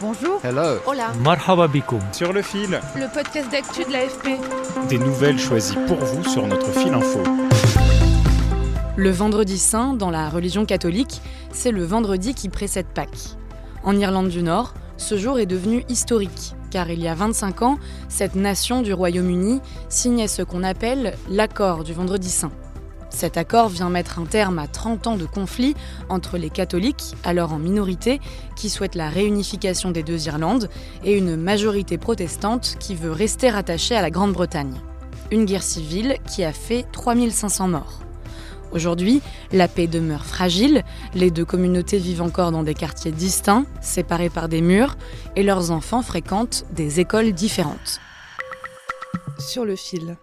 Bonjour. Hello. Hola. Marhaba bikoum. Sur le fil, Le podcast d'actu de l'AFP. des nouvelles choisies pour vous sur notre fil info. Le vendredi saint, dans la religion catholique, c'est le vendredi qui précède Pâques. En Irlande du Nord, ce jour est devenu historique, car il y a 25 ans, cette nation du Royaume-Uni signait ce qu'on appelle l'accord du vendredi saint. Cet accord vient mettre un terme à 30 ans de conflit entre les catholiques, alors en minorité, qui souhaitent la réunification des deux Irlandes, et une majorité protestante qui veut rester rattachée à la Grande-Bretagne. Une guerre civile qui a fait 3500 morts. Aujourd'hui, la paix demeure fragile, les deux communautés vivent encore dans des quartiers distincts, séparés par des murs, et leurs enfants fréquentent des écoles différentes. Sur le fil.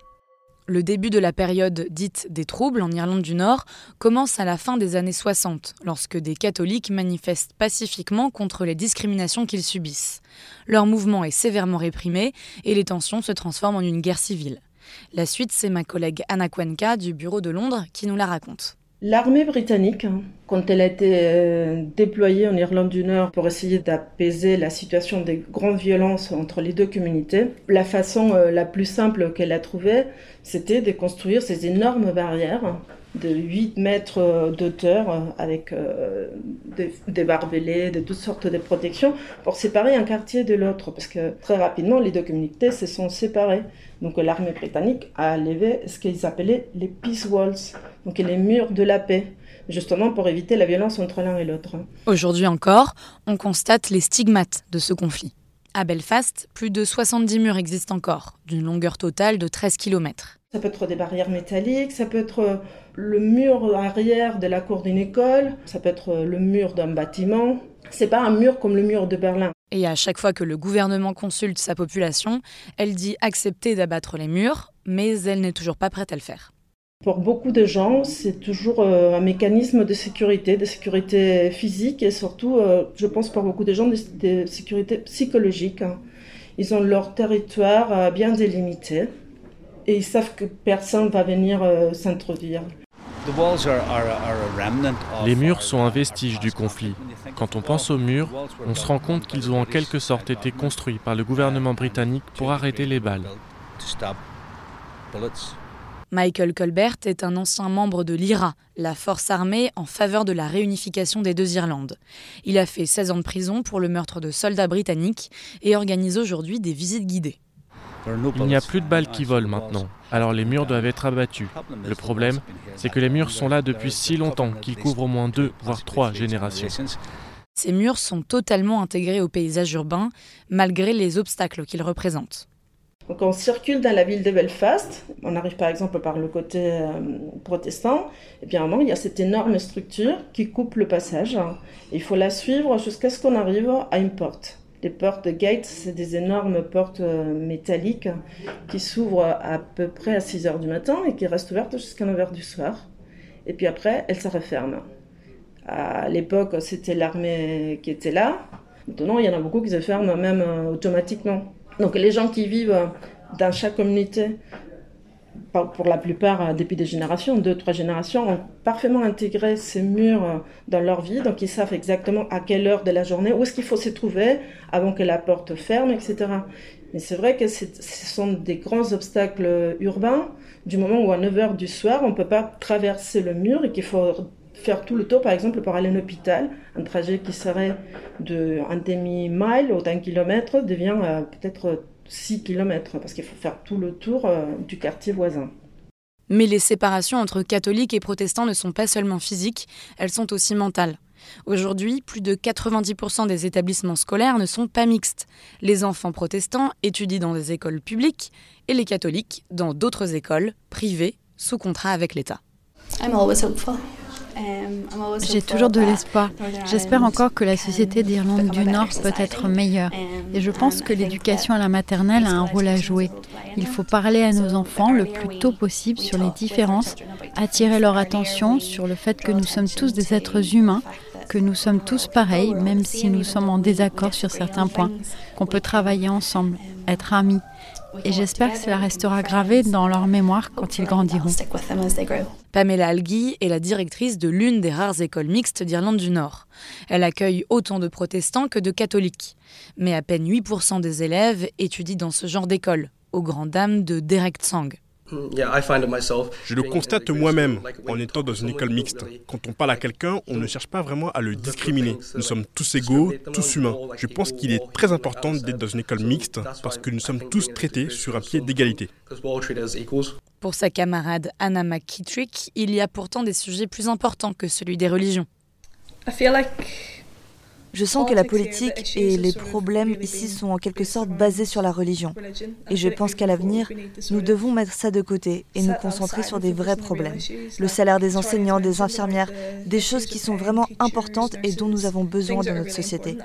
Le début de la période dite des troubles en Irlande du Nord commence à la fin des années 60, lorsque des catholiques manifestent pacifiquement contre les discriminations qu'ils subissent. Leur mouvement est sévèrement réprimé et les tensions se transforment en une guerre civile. La suite, c'est ma collègue Anna Cuenca du bureau de Londres qui nous la raconte. L'armée britannique, quand elle a été euh, déployée en Irlande du Nord pour essayer d'apaiser la situation des grandes violences entre les deux communautés, la façon euh, la plus simple qu'elle a trouvée, c'était de construire ces énormes barrières de 8 mètres euh, d'auteur euh, avec euh, des, barbelés, de toutes sortes de protections pour séparer un quartier de l'autre parce que très rapidement les deux communautés se sont séparées. Donc l'armée britannique a levé ce qu'ils appelaient les peace walls, donc les murs de la paix, justement pour éviter la violence entre l'un et l'autre. Aujourd'hui encore, on constate les stigmates de ce conflit. À Belfast, plus de 70 murs existent encore, d'une longueur totale de 13 km. Ça peut être des barrières métalliques, ça peut être le mur arrière de la cour d'une école, ça peut être le mur d'un bâtiment. C'est pas un mur comme le mur de Berlin. Et à chaque fois que le gouvernement consulte sa population, elle dit accepter d'abattre les murs, mais elle n'est toujours pas prête à le faire. Pour beaucoup de gens, c'est toujours euh, un mécanisme de sécurité, de sécurité physique et surtout, euh, je pense pour beaucoup de gens, de, sécurité psychologique. hein. Ils ont leur territoire euh, bien délimité et ils savent que personne va venir euh, s'introduire. Les murs sont un vestige du conflit. Quand on pense aux murs, on se rend compte qu'ils ont en quelque sorte été construits par le gouvernement britannique pour arrêter les balles. Michael Colbert est un ancien membre de l'IRA, la force armée en faveur de la réunification des deux Irlandes. Il a fait 16 ans de prison pour le meurtre de soldats britanniques et organise aujourd'hui des visites guidées. Il n'y a plus de balles qui volent maintenant, alors les murs doivent être abattus. Le problème, c'est que les murs sont là depuis si longtemps qu'ils couvrent au moins deux, voire trois générations. Ces murs sont totalement intégrés au paysage urbain, malgré les obstacles qu'ils représentent. Donc on circule dans la ville de Belfast, on arrive par exemple par le côté euh, protestant, et bien vraiment il y a cette énorme structure qui coupe le passage. Il faut la suivre jusqu'à ce qu'on arrive à une porte. Les portes de gate, c'est des énormes portes euh, métalliques qui s'ouvrent à peu près à 6 heures du matin et qui restent ouvertes jusqu'à 9 heures du soir. Et puis après, elles se referment. À l'époque, c'était l'armée qui était là. Maintenant, il y en a beaucoup qui se ferment même euh, automatiquement. Donc les gens qui vivent euh, dans chaque communauté, pour la plupart euh, depuis des générations, deux, trois générations, ont parfaitement intégré ces murs euh, dans leur vie. Donc ils savent exactement à quelle heure de la journée, où est-ce qu'il faut se trouver avant que la porte ferme, etc. Mais c'est vrai que ce sont des grands obstacles urbains du moment où à 9h du soir, on ne peut pas traverser le mur et qu'il faut faire tout le tour, par exemple, pour aller à l'hôpital. Un trajet qui serait de un demi-mile ou d'un kilomètre devient euh, peut-être 6 kilomètres parce qu'il faut faire tout le tour euh, du quartier voisin. Mais les séparations entre catholiques et protestants ne sont pas seulement physiques, elles sont aussi mentales. Aujourd'hui, plus de 90% des établissements scolaires ne sont pas mixtes. Les enfants protestants étudient dans des écoles publiques et les catholiques dans d'autres écoles privées sous contrat avec l'État. I'm always hopeful. J'ai toujours de l'espoir. J'espère encore que la société d'Irlande du Nord peut être meilleure. Et je pense que l'éducation à la maternelle a un rôle à jouer. Il faut parler à nos enfants le plus tôt possible sur les différences, attirer leur attention sur le fait que nous sommes tous des êtres humains, que nous sommes tous pareils, même si nous sommes en désaccord sur certains points, qu'on peut travailler ensemble, être amis. Et j'espère que cela restera gravé dans leur mémoire quand ils grandiront. Pamela Algui est la directrice de l'une des rares écoles mixtes d'Irlande du Nord. Elle accueille autant de protestants que de catholiques. Mais à peine 8% des élèves étudient dans ce genre d'école, aux grandes dames de Derek Tsang. Je le constate moi-même en étant dans une école mixte. Quand on parle à quelqu'un, on ne cherche pas vraiment à le discriminer. Nous sommes tous égaux, tous humains. Je pense qu'il est très important d'être dans une école mixte parce que nous sommes tous traités sur un pied d'égalité. Pour sa camarade Anna McKittrick, il y a pourtant des sujets plus importants que celui des religions. Je sens que la politique et les problèmes ici sont en quelque sorte basés sur la religion. Et je pense qu'à l'avenir, nous devons mettre ça de côté et nous concentrer sur des vrais problèmes. Le salaire des enseignants, des infirmières, des choses qui sont vraiment importantes et dont nous avons besoin dans notre société.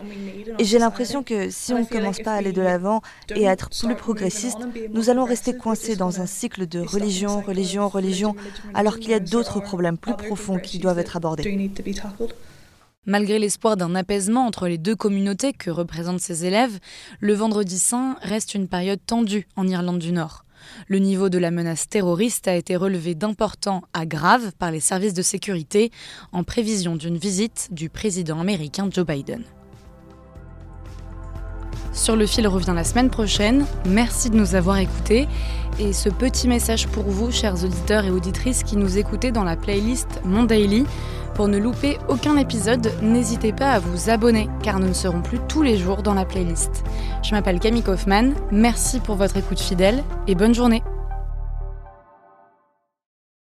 Et j'ai l'impression que si on ne commence pas à aller de l'avant et à être plus progressiste, nous allons rester coincés dans un cycle de religion, religion, religion, alors qu'il y a d'autres problèmes plus profonds qui doivent être abordés. Malgré l'espoir d'un apaisement entre les deux communautés que représentent ces élèves, le vendredi saint reste une période tendue en Irlande du Nord. Le niveau de la menace terroriste a été relevé d'important à grave par les services de sécurité en prévision d'une visite du président américain Joe Biden. Sur le fil revient la semaine prochaine. Merci de nous avoir écoutés. Et ce petit message pour vous, chers auditeurs et auditrices qui nous écoutez dans la playlist Mon Daily. Pour ne louper aucun épisode, n'hésitez pas à vous abonner car nous ne serons plus tous les jours dans la playlist. Je m'appelle Camille Kaufmann, merci pour votre écoute fidèle et bonne journée.